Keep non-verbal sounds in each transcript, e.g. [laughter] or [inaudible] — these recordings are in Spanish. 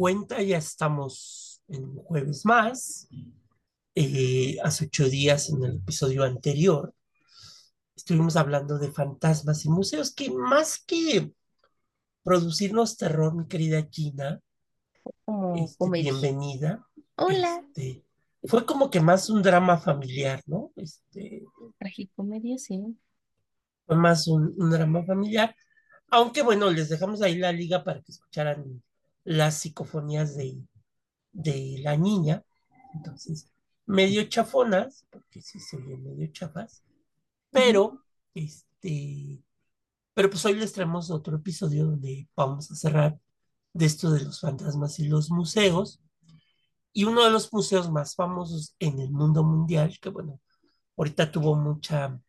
cuenta, ya estamos en un jueves más. Eh, hace ocho días en el episodio anterior estuvimos hablando de fantasmas y museos que más que producirnos terror, mi querida Gina, Como este, bienvenida. Hola. Este, fue como que más un drama familiar, ¿no? Este, Tragicomedia, sí. fue más un, un drama familiar. Aunque bueno, les dejamos ahí la liga para que escucharan las psicofonías de, de la niña. Entonces, medio chafonas, porque sí se oyen medio chafas, pero este, pero pues hoy les traemos otro episodio donde vamos a cerrar de esto de los fantasmas y los museos. Y uno de los museos más famosos en el mundo mundial, que bueno, ahorita tuvo mucha,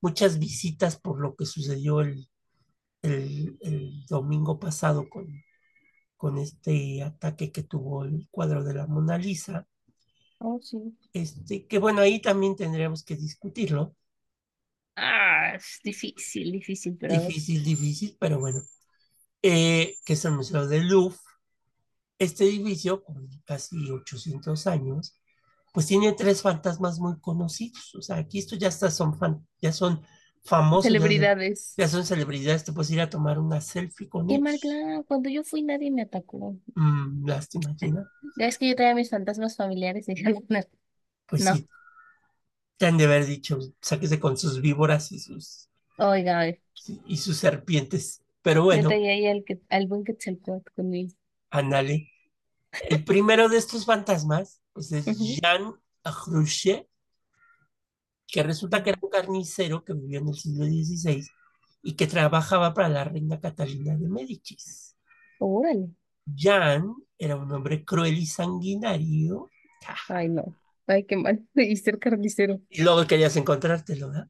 muchas visitas por lo que sucedió el, el, el domingo pasado con, con este ataque que tuvo el cuadro de la Mona Lisa, Oh, sí. este, que bueno, ahí también tendríamos que discutirlo. Ah, es difícil, difícil, pero. Difícil, difícil, pero bueno, eh, que es el Museo del Louvre. Este edificio, con casi 800 años, pues tiene tres fantasmas muy conocidos. O sea, aquí esto ya está, son, fan- ya son famosos, ya, son- Celebridades. ya son celebridades, te puedes ir a tomar una selfie con Qué ellos. plan. Cuando yo fui nadie me atacó. Mm, lástima, Gina. Ya es que yo traía mis fantasmas familiares y [laughs] Pues no. sí, te han de haber dicho, sáquese con sus víboras y sus, Oiga, oiga, y sus serpientes. Pero yo bueno, traía ahí al, que, al buen Quetzalcóatl conmigo. ándale. El primero de estos fantasmas, pues es. Jean Rouget, que resulta que era un carnicero que vivió en el siglo XVI y que trabajaba para la reina Catalina de Médicis. Órale. Jean era un hombre cruel y sanguinario. Ay, no. Ay, qué mal. [laughs] Y ser carnicero. Y luego querías encontrártelo, ¿verdad?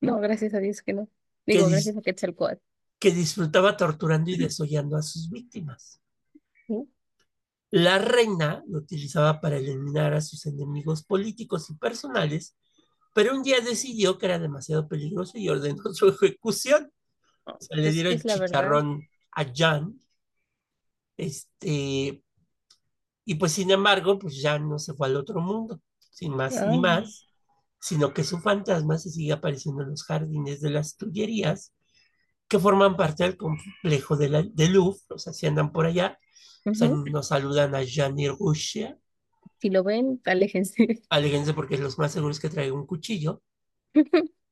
No, gracias a Dios que no. Que, Digo, dis- gracias a Quetzalcóatl. que disfrutaba torturando y desollando a sus víctimas. ¿Sí? La reina lo utilizaba para eliminar a sus enemigos políticos y personales, pero un día decidió que era demasiado peligroso y ordenó [laughs] su ejecución. O sea, le dieron verdad. chicharrón a Jan, este, y pues sin embargo, pues ya no se fue al otro mundo, sin más ni más, sino que su fantasma se sigue apareciendo en los jardines de las Tullerías, que forman parte del complejo de la, de Louvre, o sea, si andan por allá, o sea, nos saludan a Jean y Rouget, Si lo ven, aléjense. [laughs] aléjense porque los más seguros que traiga un cuchillo. [laughs]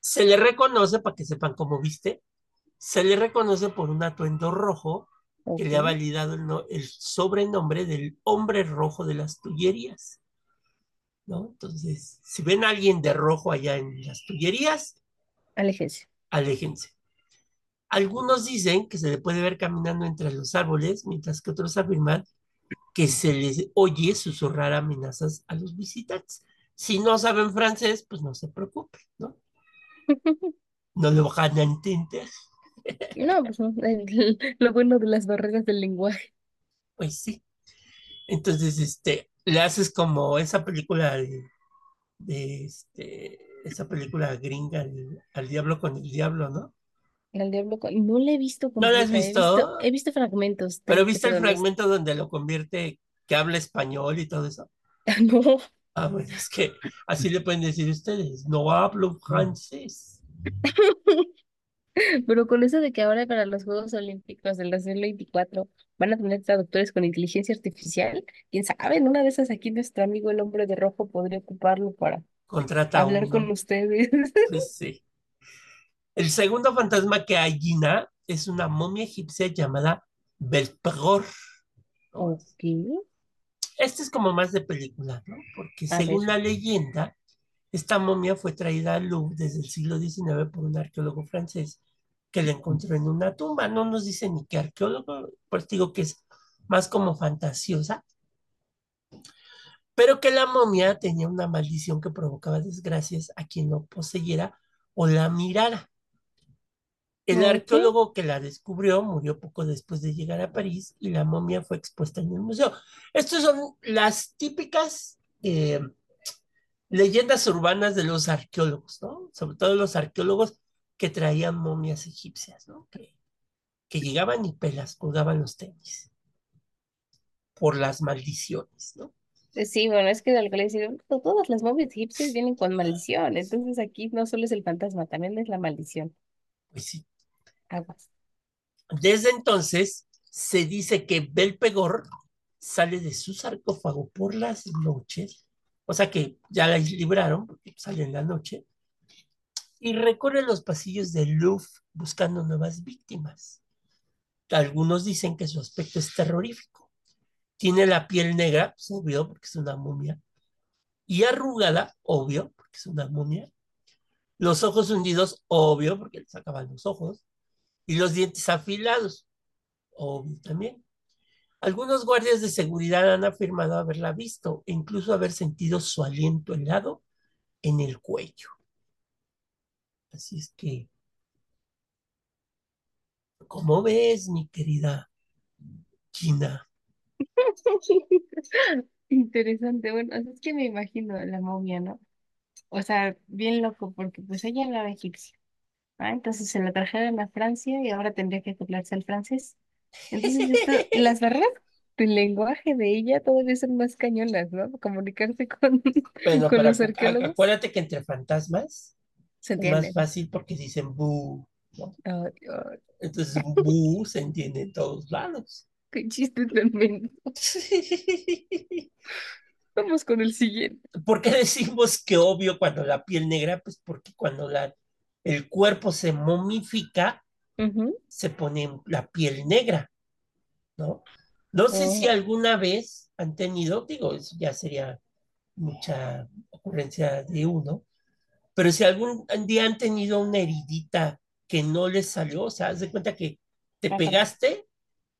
Se le reconoce, para que sepan cómo viste, se le reconoce por un atuendo rojo que le ha validado el, no- el sobrenombre del hombre rojo de las Tullerías, ¿no? Entonces, si ven a alguien de rojo allá en las Tullerías, Aléjense. aléjense. Algunos dicen que se le puede ver caminando entre los árboles, mientras que otros afirman que se les oye susurrar amenazas a los visitantes. Si no saben francés, pues no se preocupen, ¿no? [laughs] No lo van a entender. No, pues no, lo bueno de las barreras del lenguaje. Pues sí. Entonces, este, le haces como esa película de, de este, esa película gringa, el- Al diablo con el diablo, ¿no? Diablo No la he visto ¿No la has completa, he visto, he visto fragmentos, Pero tengo que viste ser el honesta. fragmento donde lo convierte, que habla español y todo eso. [laughs] No, Ah, bueno, es que así le pueden decir ustedes, no hablo [laughs] francés. [laughs] pero con eso de que ahora para los Juegos Olímpicos del 2024 van a tener traductores con inteligencia artificial, quién sabe, en una de esas aquí nuestro amigo el hombre de rojo podría ocuparlo para Contrata a hablar con ustedes. Pues sí. El segundo fantasma que hay, Gina, es una momia egipcia llamada Belpegor. ¿no? Ok, Este es como más de película, ¿no? Porque a ver. según la leyenda, esta momia fue traída al Louvre desde el siglo XIX por un arqueólogo francés que la encontró en una tumba. No nos dice ni qué arqueólogo, pues digo que es más como fantasiosa, pero que la momia tenía una maldición que provocaba desgracias a quien lo poseyera o la mirara. El arqueólogo que la descubrió murió poco después de llegar a París y la momia fue expuesta en el museo. Estas son las típicas eh, leyendas urbanas de los arqueólogos, ¿no? Sobre todo los arqueólogos que traían momias egipcias, ¿no? Que, que llegaban y pelas, colgaban los tenis. por las maldiciones, ¿no? Eh, Sí, bueno, es que de que le decían, "To- todas las momias egipcias vienen con maldición, entonces aquí no solo es el fantasma, también es la maldición. Pues sí. Desde entonces se dice que Belpegor sale de su sarcófago por las noches, o sea que ya la libraron, sale en la noche, y recorre los pasillos del Louvre buscando nuevas víctimas. Algunos dicen que su aspecto es terrorífico. Tiene la piel negra, pues, obvio, porque es una momia, y arrugada, obvio, porque es una momia. Los ojos hundidos, obvio, porque le sacaban los ojos. Y los dientes afilados, obvio también. Algunos guardias de seguridad han afirmado haberla visto incluso haber sentido su aliento helado en el cuello. Así es que, ¿cómo ves, mi querida Gina? [laughs] Interesante, bueno, es que me imagino la momia, ¿no? O sea, bien loco, porque pues ella era egipcia, ¿ah? Entonces se la trajeron a Francia y ahora tendría que acoplarse al francés. Entonces esto, las [laughs] barreras del lenguaje de ella todavía son más cañonas, ¿no? Comunicarse con, Bueno, con los arqueólogos, acuérdate que entre fantasmas se es más fácil porque dicen bu, ¿no? Ay, ay, Entonces bu se entiende en todos lados. qué chiste tremendo. [laughs] Vamos con el siguiente. ¿Por qué decimos que obvio cuando la piel negra? Pues porque cuando la, el cuerpo se momifica, se pone la piel negra, ¿no? No sé si Oh, alguna vez han tenido, digo, eso ya sería mucha ocurrencia de uno, pero si algún día han tenido una heridita que no les salió, o sea, haz de cuenta que te ajá, pegaste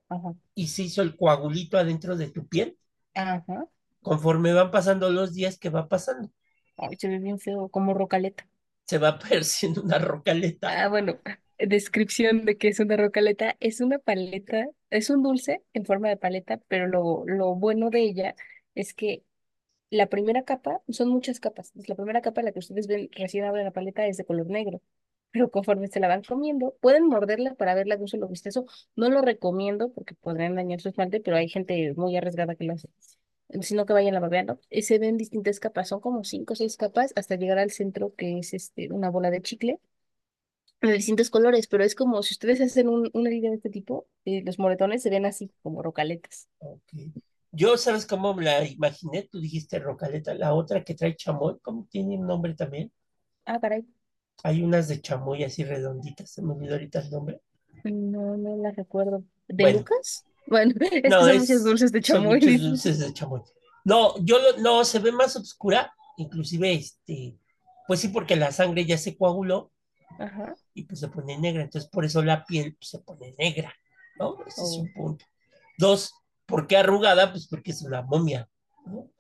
ajá, y se hizo el coagulito adentro de tu piel, ajá. conforme van pasando los días que va pasando, Ay, se ve bien feo, como rocaleta. Se va [laughs] apareciendo una rocaleta. Ah, bueno, descripción de qué es una rocaleta. Es una paleta, es un dulce en forma de paleta, pero lo, lo bueno de ella es que la primera capa, son muchas capas. La primera capa, la que ustedes ven recién abre la paleta, es de color negro. Pero conforme se la van comiendo, pueden morderla para verla de un solo vistazo. No lo recomiendo porque podrían dañar su esmalte, pero hay gente muy arriesgada que lo hace. Sino que vayan la babeando. Y se ven distintas capas, son como cinco o seis capas hasta llegar al centro, que es este, una bola de chicle de distintos colores, pero es como si ustedes hacen un- una herida de este tipo, eh, los moretones se ven así, como rocaletas. Ok. Yo, ¿sabes cómo la imaginé? Tú dijiste rocaleta, la otra que trae chamoy, ¿cómo tiene un nombre también? Ah, caray, Hay unas de chamoy así redonditas, se me olvidó ahorita el nombre. no, no la recuerdo. ¿De Bueno, Lucas? Bueno, [laughs] es que son muchos es, dulces de son chamoy, muchos dices. dulces de chamoy. No, yo lo- no, se ve más oscura, inclusive este, pues sí, porque la sangre ya se coaguló Ajá. y pues se pone negra, entonces por eso la piel pues, se pone negra, ¿no? Ese es Oh, un punto. Dos, ¿por qué arrugada? Pues porque es una momia, ¿no?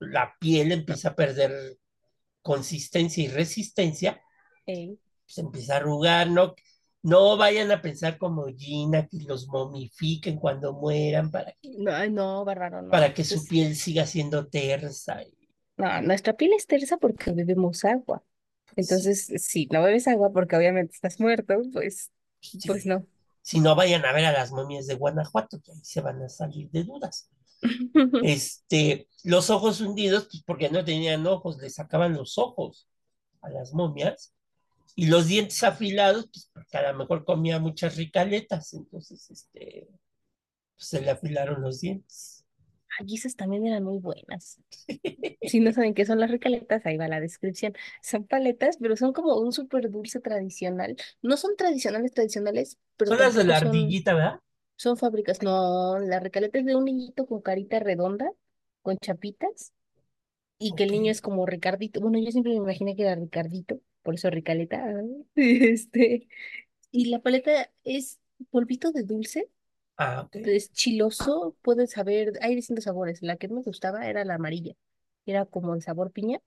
La piel empieza a perder consistencia y resistencia, ey. pues empieza a arrugar, ¿no? No vayan a pensar como Gina, que los momifiquen cuando mueran para que, No, no, bárbaro, no. para que su piel siga siendo tersa. Y, no, nuestra piel es tersa porque bebemos agua. pues, sí, Entonces, si no bebes agua porque obviamente estás muerto, pues, pues sí. no. Si no vayan a ver a las momias de Guanajuato, que ahí se van a salir de dudas. [laughs] Este, los ojos hundidos, pues porque no tenían ojos, le sacaban los ojos a las momias. Y los dientes afilados, pues porque a lo mejor comía muchas ricaletas, entonces este, pues, se le afilaron los dientes. Ay, esas también eran muy buenas. [laughs] Si no saben qué son las recaletas, ahí va la descripción. Son paletas, pero son como un súper dulce tradicional. No son tradicionales tradicionales, pero Son las de la son, ardillita, ¿verdad? son fábricas. No, la recaleta es de un niñito con carita redonda, con chapitas, y que el niño es como Ricardito. Bueno, yo siempre me imaginé que era Ricardito, por eso Ricaleta. [laughs] Este, y la paleta es polvito de dulce, Ah, ok. es chiloso, puedes saber, hay distintos sabores. La que me gustaba era la amarilla, era como el sabor piña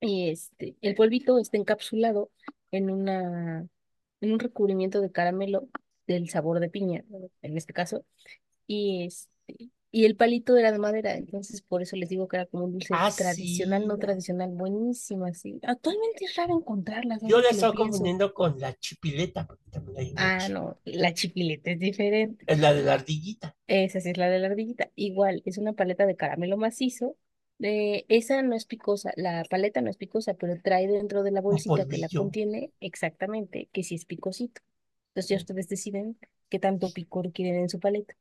Y este, el polvito está encapsulado en una, en un recubrimiento de caramelo del sabor de piña, en este caso. Y este, Y el palito era de madera, entonces por eso les digo que era como un dulce Ah, tradicional, sí. no tradicional, buenísimo así. Actualmente es raro encontrarlas, Yo ahora la que lo estaba pienso. confundiendo con la chipileta, porque también hay una Ah, chi- no, la chipileta es diferente. Es la de la ardillita, Esa sí es la de la ardillita. Igual, es una paleta de caramelo macizo. Eh, esa no es picosa, la paleta no es picosa, pero trae dentro de la un bolsita que la polvillo. contiene exactamente que sí es picosito. Entonces ya ustedes deciden qué tanto picor quieren en su paleta.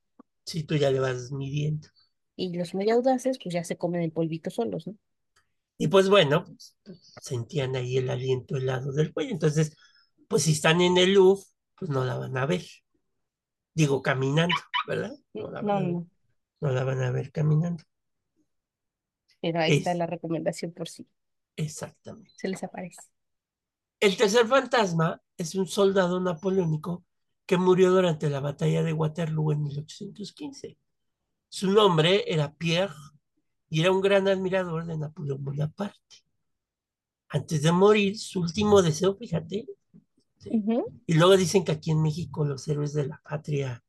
Si tú ya le vas midiendo. Y los muy audaces, pues ya se comen el polvito solos, ¿no? Y pues bueno, pues, sentían ahí el aliento helado del cuello. Entonces, pues si están en el Louvre, pues no la van a ver. Digo, caminando, ¿verdad? No la van No, a ver, no, no la van a ver caminando. pero ahí está Es la recomendación por si exactamente. se les aparece. El tercer fantasma es un soldado napoleónico que murió durante la batalla de Waterloo en 1815. Su nombre era Pierre y era un gran admirador de Napoleón Bonaparte. Antes de morir, su último deseo, fíjate, sí. Y luego dicen que aquí en México los héroes de la patria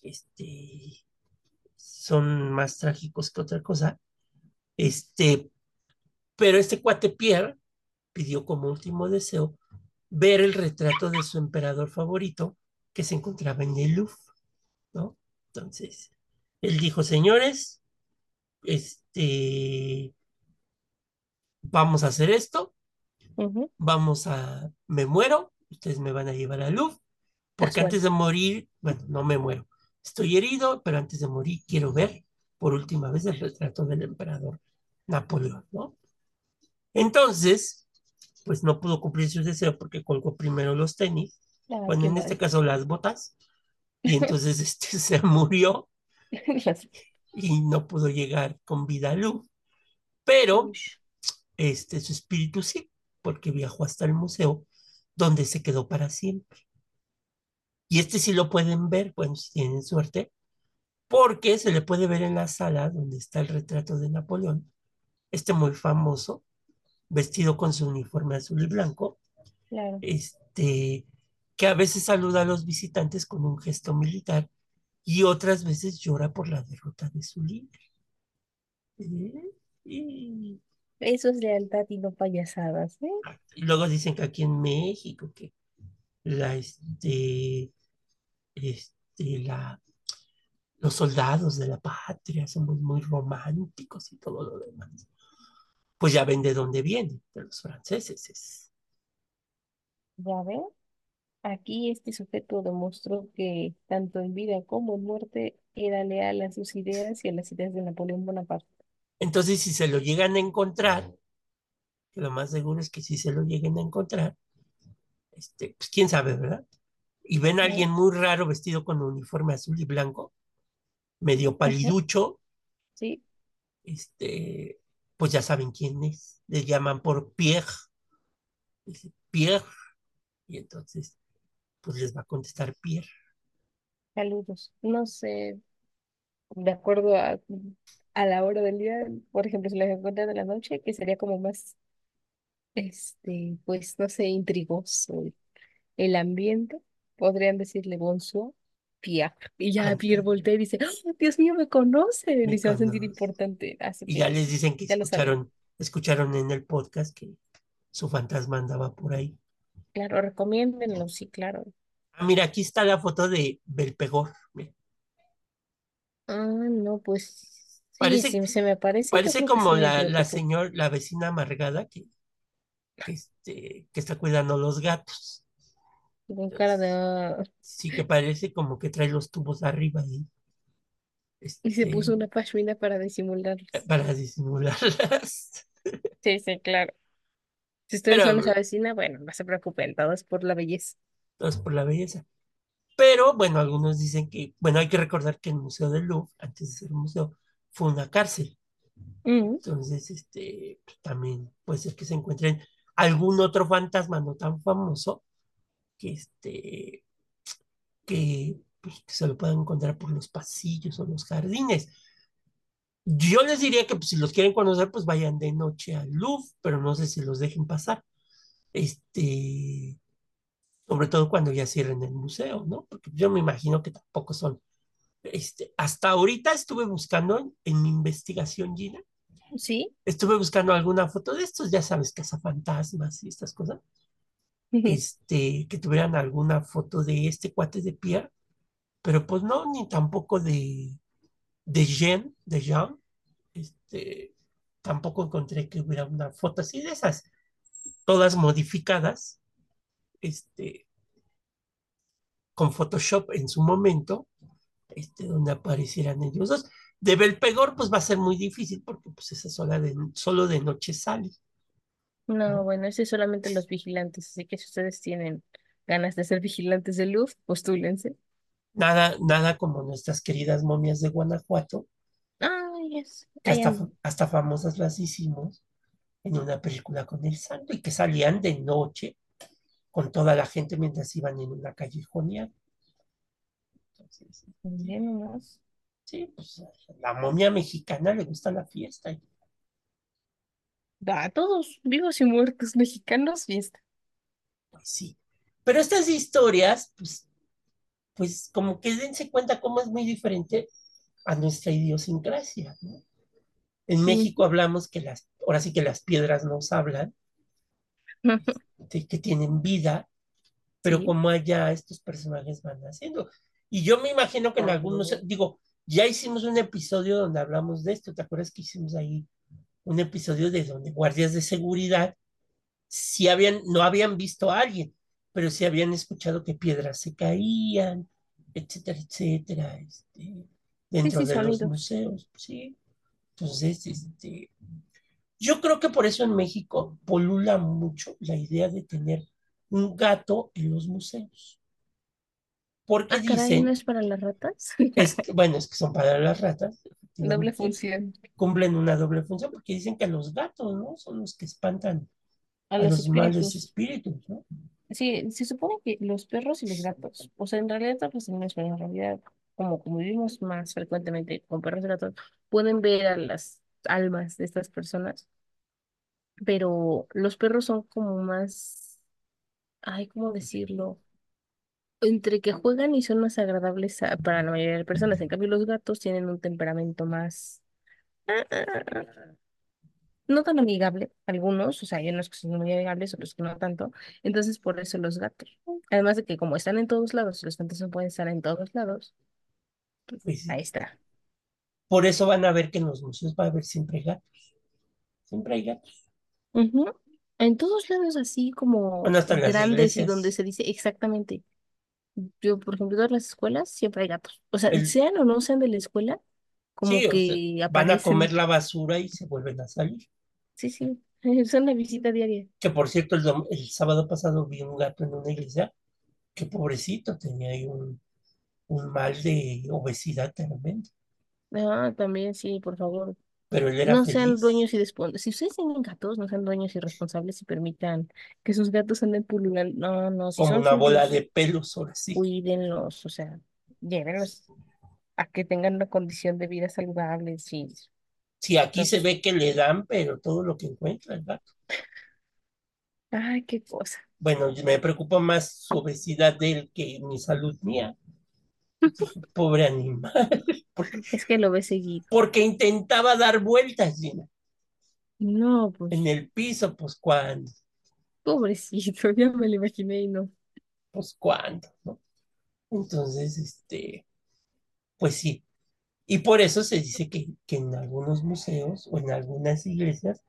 este, son más trágicos que otra cosa. Este, pero este cuate Pierre pidió como último deseo ver el retrato de su emperador favorito que se encontraba en el Louvre, ¿no? Entonces, él dijo, señores, este, vamos a hacer esto, vamos a, me muero, ustedes me van a llevar al Louvre, porque antes de morir, bueno, no me muero, estoy herido, pero antes de morir quiero ver por última vez el retrato del emperador Napoleón, ¿no? Entonces, pues no pudo cumplir su deseo porque colgó primero los tenis, bueno, en este caso las botas, [laughs] y entonces este se murió. [laughs] Y no pudo llegar con vida a Louvre, pero este, su espíritu sí, porque viajó hasta el museo donde se quedó para siempre. Y este sí lo pueden ver, bueno, si tienen suerte, porque se le puede ver en la sala donde está el retrato de Napoleón, este muy famoso, vestido con su uniforme azul y blanco, Claro. este, que a veces saluda a los visitantes con un gesto militar y otras veces llora por la derrota de su líder. ¿Eh? Y, Eso es lealtad y no payasadas, ¿eh? y luego dicen que aquí en México, que la, este, este, la, los soldados de la patria somos muy románticos y todo lo demás. Pues ya ven de dónde viene, de los franceses. Es, Ya ven, aquí este sujeto demostró que tanto en vida como en muerte era leal a sus ideas y a las ideas de Napoleón Bonaparte. Entonces, si se lo llegan a encontrar, que lo más seguro es que si se lo lleguen a encontrar, este, pues quién sabe, ¿verdad? Y ven a alguien muy raro vestido con uniforme azul y blanco, medio paliducho, Sí, este, pues ya saben quién es. Le llaman por Pierre, dice Pierre, y entonces, pues les va a contestar Pierre. saludos. No sé, de acuerdo a, a la hora del día, por ejemplo, si las encuentran de la noche, que sería como más, este, pues, no sé, intrigoso el ambiente, podrían decirle bonsoir, Pierre. Y ya Pierre voltea y dice, ¡Oh, Dios mío, me conocen y me se va a sentir conoce. importante. Así Y ya que les dicen que ya escucharon, escucharon en el podcast que su fantasma andaba por ahí. Claro, recomiéndenlo, sí, claro. Ah, mira, aquí está la foto de Belpegor. Mira, Ah, no, pues sí, parece, si se me parece, parece sí como la, la señora, la vecina amargada que, que, este, que está cuidando los gatos. Con cara de... "Ah", sí que parece como que trae los tubos arriba y y se este, puso una pashmina para disimularlos. para disimularlas. Sí, sí, claro. Si ustedes son esa Pero vecina, bueno, no se preocupen, todo es por la belleza. no es por la belleza. Pero bueno, algunos dicen que, bueno, hay que recordar que el Museo del Louvre, antes de ser un museo, fue una cárcel. Entonces, este, pues, también puede ser que se encuentren algún otro fantasma no tan famoso que, este, que, pues, que se lo puedan encontrar por los pasillos o los jardines. Yo les diría que pues, si los quieren conocer, pues vayan de noche al Louvre, pero no sé si los dejen pasar. Este, sobre todo cuando ya cierren el museo, ¿no? Porque yo me imagino que tampoco son Este, hasta ahorita estuve buscando en, en mi investigación, Gina, ¿Sí? estuve buscando alguna foto de estos, ya sabes, cazafantasmas y estas cosas, este, que tuvieran alguna foto de este cuate de Pierre, pero pues no, ni tampoco de, de Jean, de Jean, este, tampoco encontré que hubiera una foto así de esas, todas modificadas, este, con Photoshop en su momento, este, donde aparecieran ellos dos. De Belpegor, pues va a ser muy difícil porque pues esa sola de, solo de noche sale, No, ¿no? bueno, ese es solamente los vigilantes, así que si ustedes tienen ganas de ser vigilantes de luz, postúlense. Nada, nada como nuestras queridas momias de Guanajuato, Ay, yes, que hasta, hasta famosas las hicimos en una película con el santo y que salían de noche con toda la gente mientras iban en una callejonía. Entonces, sí, pues la momia mexicana le gusta la fiesta. A todos, vivos y muertos mexicanos, fiesta. Pues sí. Pero estas historias, pues, pues como que dense cuenta cómo es muy diferente a nuestra idiosincrasia, ¿no? En México hablamos que las, ahora sí que las piedras nos hablan, [laughs] de que tienen vida, pero Sí. como allá estos personajes van haciendo. Y yo me imagino que en algunos, digo, ya hicimos un episodio donde hablamos de esto, ¿te acuerdas que hicimos ahí un episodio de donde guardias de seguridad sí habían, no habían visto a alguien, pero sí habían escuchado que piedras se caían, etcétera, etcétera, este, dentro sí, de los museos, sí. Entonces, este, yo creo que por eso en México polula mucho la idea de tener un gato en los museos, porque Ah, caray, ¿no dicen, es para las ratas? es que, bueno, es que son para las ratas, Doble función. cumplen una doble función, porque dicen que los gatos, ¿no? Son los que espantan A a los los males espíritus. espíritus, ¿no? Sí, se supone que los perros y los gatos, o sea, en realidad los en realidad, como convivimos más frecuentemente con perros y gatos, pueden ver a las almas de estas personas, pero los perros son como más, ay, ¿cómo decirlo? Entre que juegan y son más agradables para la mayoría de personas. En cambio, los gatos tienen un temperamento más, no tan amigable, algunos, o sea, hay unos que son muy amigables, otros que no tanto. Entonces, por eso los gatos. Además de que como están en todos lados, los gatos no pueden estar en todos lados, pues Pues ahí está. por eso van a ver que en los museos va a haber siempre gatos, siempre hay gatos. Ujú. En todos lados así como grandes y donde se dice exactamente. Yo, por ejemplo, en todas las escuelas siempre hay gatos. O sea, El, sean o no sean de la escuela, sí, como o sea, que van a comer la basura y se vuelven a salir. Sí, sí, [laughs] son una visita diaria. Que por cierto, el, el sábado pasado vi un gato en una iglesia, que pobrecito, tenía ahí un, un mal de obesidad tremendo, Ah, también sí, por favor. pero él era No sean dueños y responsables. Si ustedes tienen gatos, no sean dueños y responsables y permitan que sus gatos anden pululando. No, no, si como son una bola de pelos, ahora sí. cuídenlos, o sea, llévenlos a que tengan una condición de vida saludable, sí. Sí, aquí se ve que le dan, pero todo lo que encuentra el gato. ay, qué cosa. Bueno, me preocupa más su obesidad de él que mi salud mía. [laughs] Pobre animal, [laughs] Es que lo ve seguido. porque intentaba dar vueltas, Gina, No, en pues, el piso, pues cuándo, pobrecito, [laughs] ya me lo imaginé y no. pues cuándo, ¿no? Entonces, este, pues sí. Y por eso se dice que, que en algunos museos o en algunas iglesias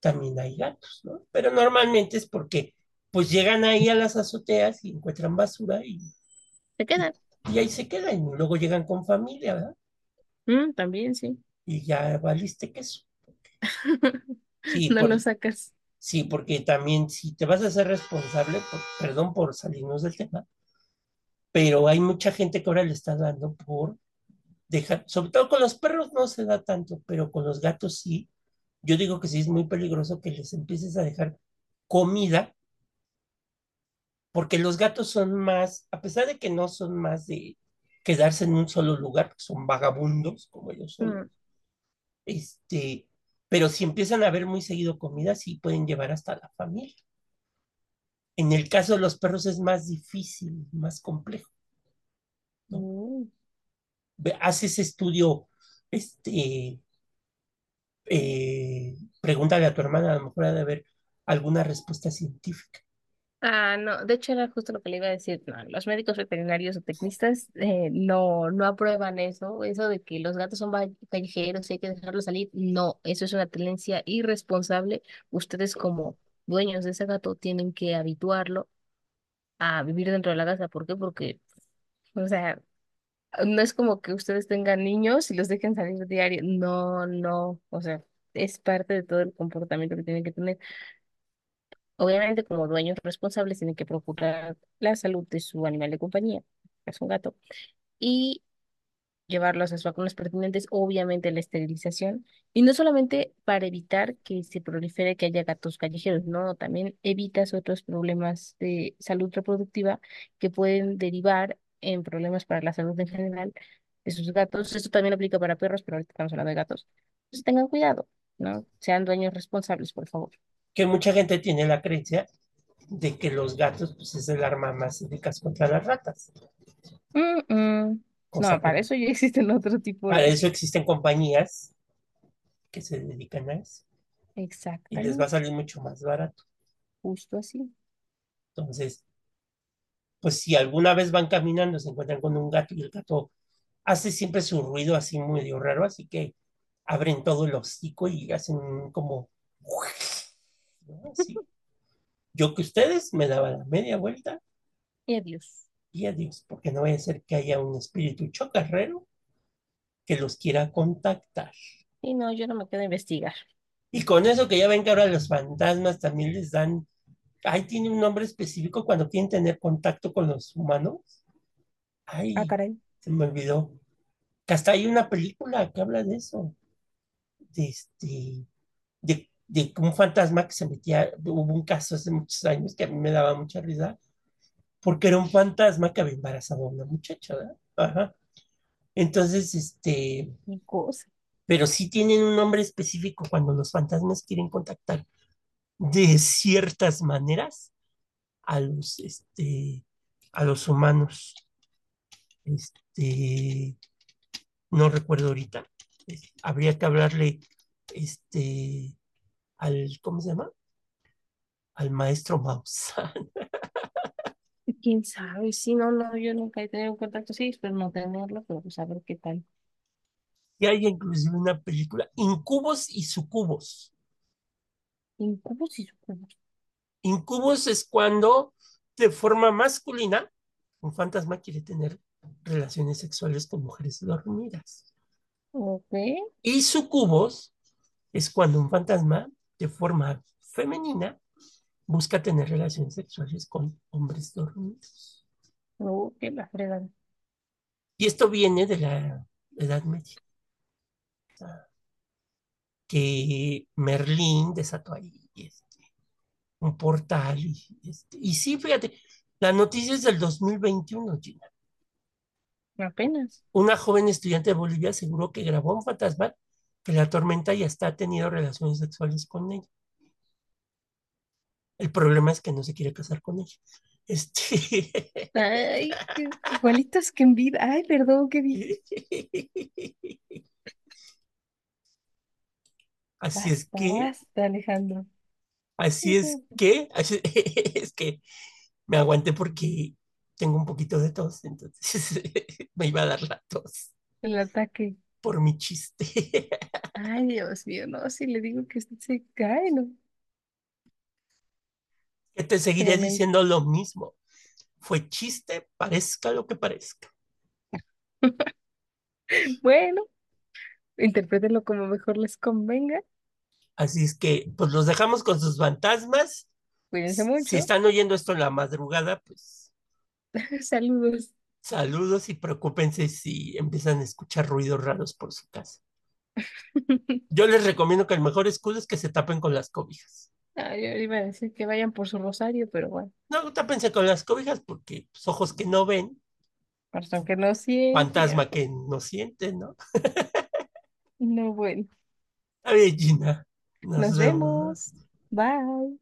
también hay gatos, ¿no? Pero normalmente es porque pues llegan ahí a las azoteas y encuentran basura y, Se quedan. y ahí se quedan. Y luego llegan con familia, ¿verdad? Mm, también, sí. Y ya valiste queso. [laughs] Sí, No por, lo sacas. sí, porque también si te vas a ser responsable, por- perdón por salirnos del tema, pero hay mucha gente que ahora le está dando por dejar, sobre todo con los perros no se da tanto, pero con los gatos sí. Yo digo que sí es muy peligroso que les empieces a dejar comida, porque los gatos son más, a pesar de que no son más de quedarse en un solo lugar, son vagabundos como ellos son, Mm, este, pero si empiezan a ver muy seguido comida, sí pueden llevar hasta la familia. En el caso de los perros es más difícil, más complejo, haz ese estudio, este, eh, pregúntale a tu hermana, a lo mejor ha de haber alguna respuesta científica. Ah, no, de hecho era justo lo que le iba a decir. Los médicos veterinarios o tecnistas eh, no, no aprueban eso, eso de que los gatos son callejeros y hay que dejarlos salir. No, eso es una tendencia irresponsable. Ustedes como dueños de ese gato tienen que habituarlo a vivir dentro de la casa. ¿Por qué? Porque, o sea, no es como que ustedes tengan niños y los dejen salir diario. No, no, o sea, es parte de todo el comportamiento que tienen que tener. Obviamente, como dueños responsables, tienen que procurar la salud de su animal de compañía, que es un gato, y llevarlos a sus vacunas pertinentes, obviamente la esterilización, y no solamente para evitar que se prolifere que haya gatos callejeros, no, también evitas otros problemas de salud reproductiva que pueden derivar en problemas para la salud en general de sus gatos. Esto también aplica para perros, pero ahorita estamos hablando de gatos. Entonces tengan cuidado, ¿no? Sean dueños responsables, por favor. Que mucha gente tiene la creencia de que los gatos, pues, es el arma más eficaz contra las ratas, Mm, mm. No, que para eso ya [laughs] existen otro tipo para de... eso existen compañías que se dedican a eso y les va a salir mucho más barato. justo así. Entonces, pues si alguna vez van caminando, se encuentran con un gato y el gato hace siempre su ruido así medio raro, así que abren todo el hocico y hacen como. Yo que ustedes me daba la media vuelta Y adiós. y adiós, porque no vaya a ser que haya un espíritu chocarrero que los quiera contactar. Y no, yo no me quedo a investigar. Y con eso que ya ven que ahora los fantasmas también les dan, ahí tiene un nombre específico cuando quieren tener contacto con los humanos. Ah, Ay, caray. se me olvidó. Que hasta hay una película que habla de eso, de este, de, de un fantasma que se metía, hubo un caso hace muchos años que a mí me daba mucha risa, porque era un fantasma que había embarazado a una muchacha, ¿verdad? Ajá. Entonces, este, cosa. pero sí tienen un nombre específico cuando los fantasmas quieren contactar de ciertas maneras a los, este, a los humanos. Este, no recuerdo ahorita. Es- habría que hablarle, este, al, ¿cómo se llama? Al maestro Maussan. [laughs] ¿Quién sabe? Sí, no, no, yo nunca he tenido contacto, sí, espero no tenerlo, pero pues a ver qué tal. Y hay inclusive una película, Incubos y Sucubos. Incubos y sucubos. Incubos es cuando, de forma masculina, un fantasma quiere tener relaciones sexuales con mujeres dormidas. Ok. Y sucubos es cuando un fantasma, de forma femenina, busca tener relaciones sexuales con hombres dormidos. Oh, qué la fregada. Y esto viene de la Edad Media, que Merlín desató ahí este, un portal. Y, este, y sí, fíjate, la noticia es del 2021, Gina. Apenas. Una joven estudiante de Bolivia aseguró que grabó un fantasma que la atormenta y hasta ha tenido relaciones sexuales con ella. El problema es que no se quiere casar con ella. Este, [laughs] Ay, qué igualitos que en vida. Ay, perdón, ¿qué dije? [laughs] así es que, basta, Alejandro. así es que, así- [laughs] es que me aguanté porque tengo un poquito de tos, entonces [laughs] me iba a dar la tos El ataque. por mi chiste. [laughs] Ay, Dios mío, no, si le digo que se cae, ¿no? Que te seguiré Tremendo. diciendo lo mismo. Fue chiste, parezca lo que parezca. Bueno, interprétenlo como mejor les convenga. Así es que, pues los dejamos con sus fantasmas. Cuídense Si mucho. están oyendo esto en la madrugada, pues [laughs] Saludos. saludos y preocúpense si empiezan a escuchar ruidos raros por su casa. [laughs] Yo les recomiendo que el mejor escudo es que se tapen con las cobijas. Ay, yo iba a decir que vayan por su rosario, pero bueno, No, tápense con las cobijas porque pues, ojos que no ven, corazón que no siente. fantasma que no siente, ¿no? [laughs] No, bueno. A ver, Gina, nos Nos vemos. vemos. Bye.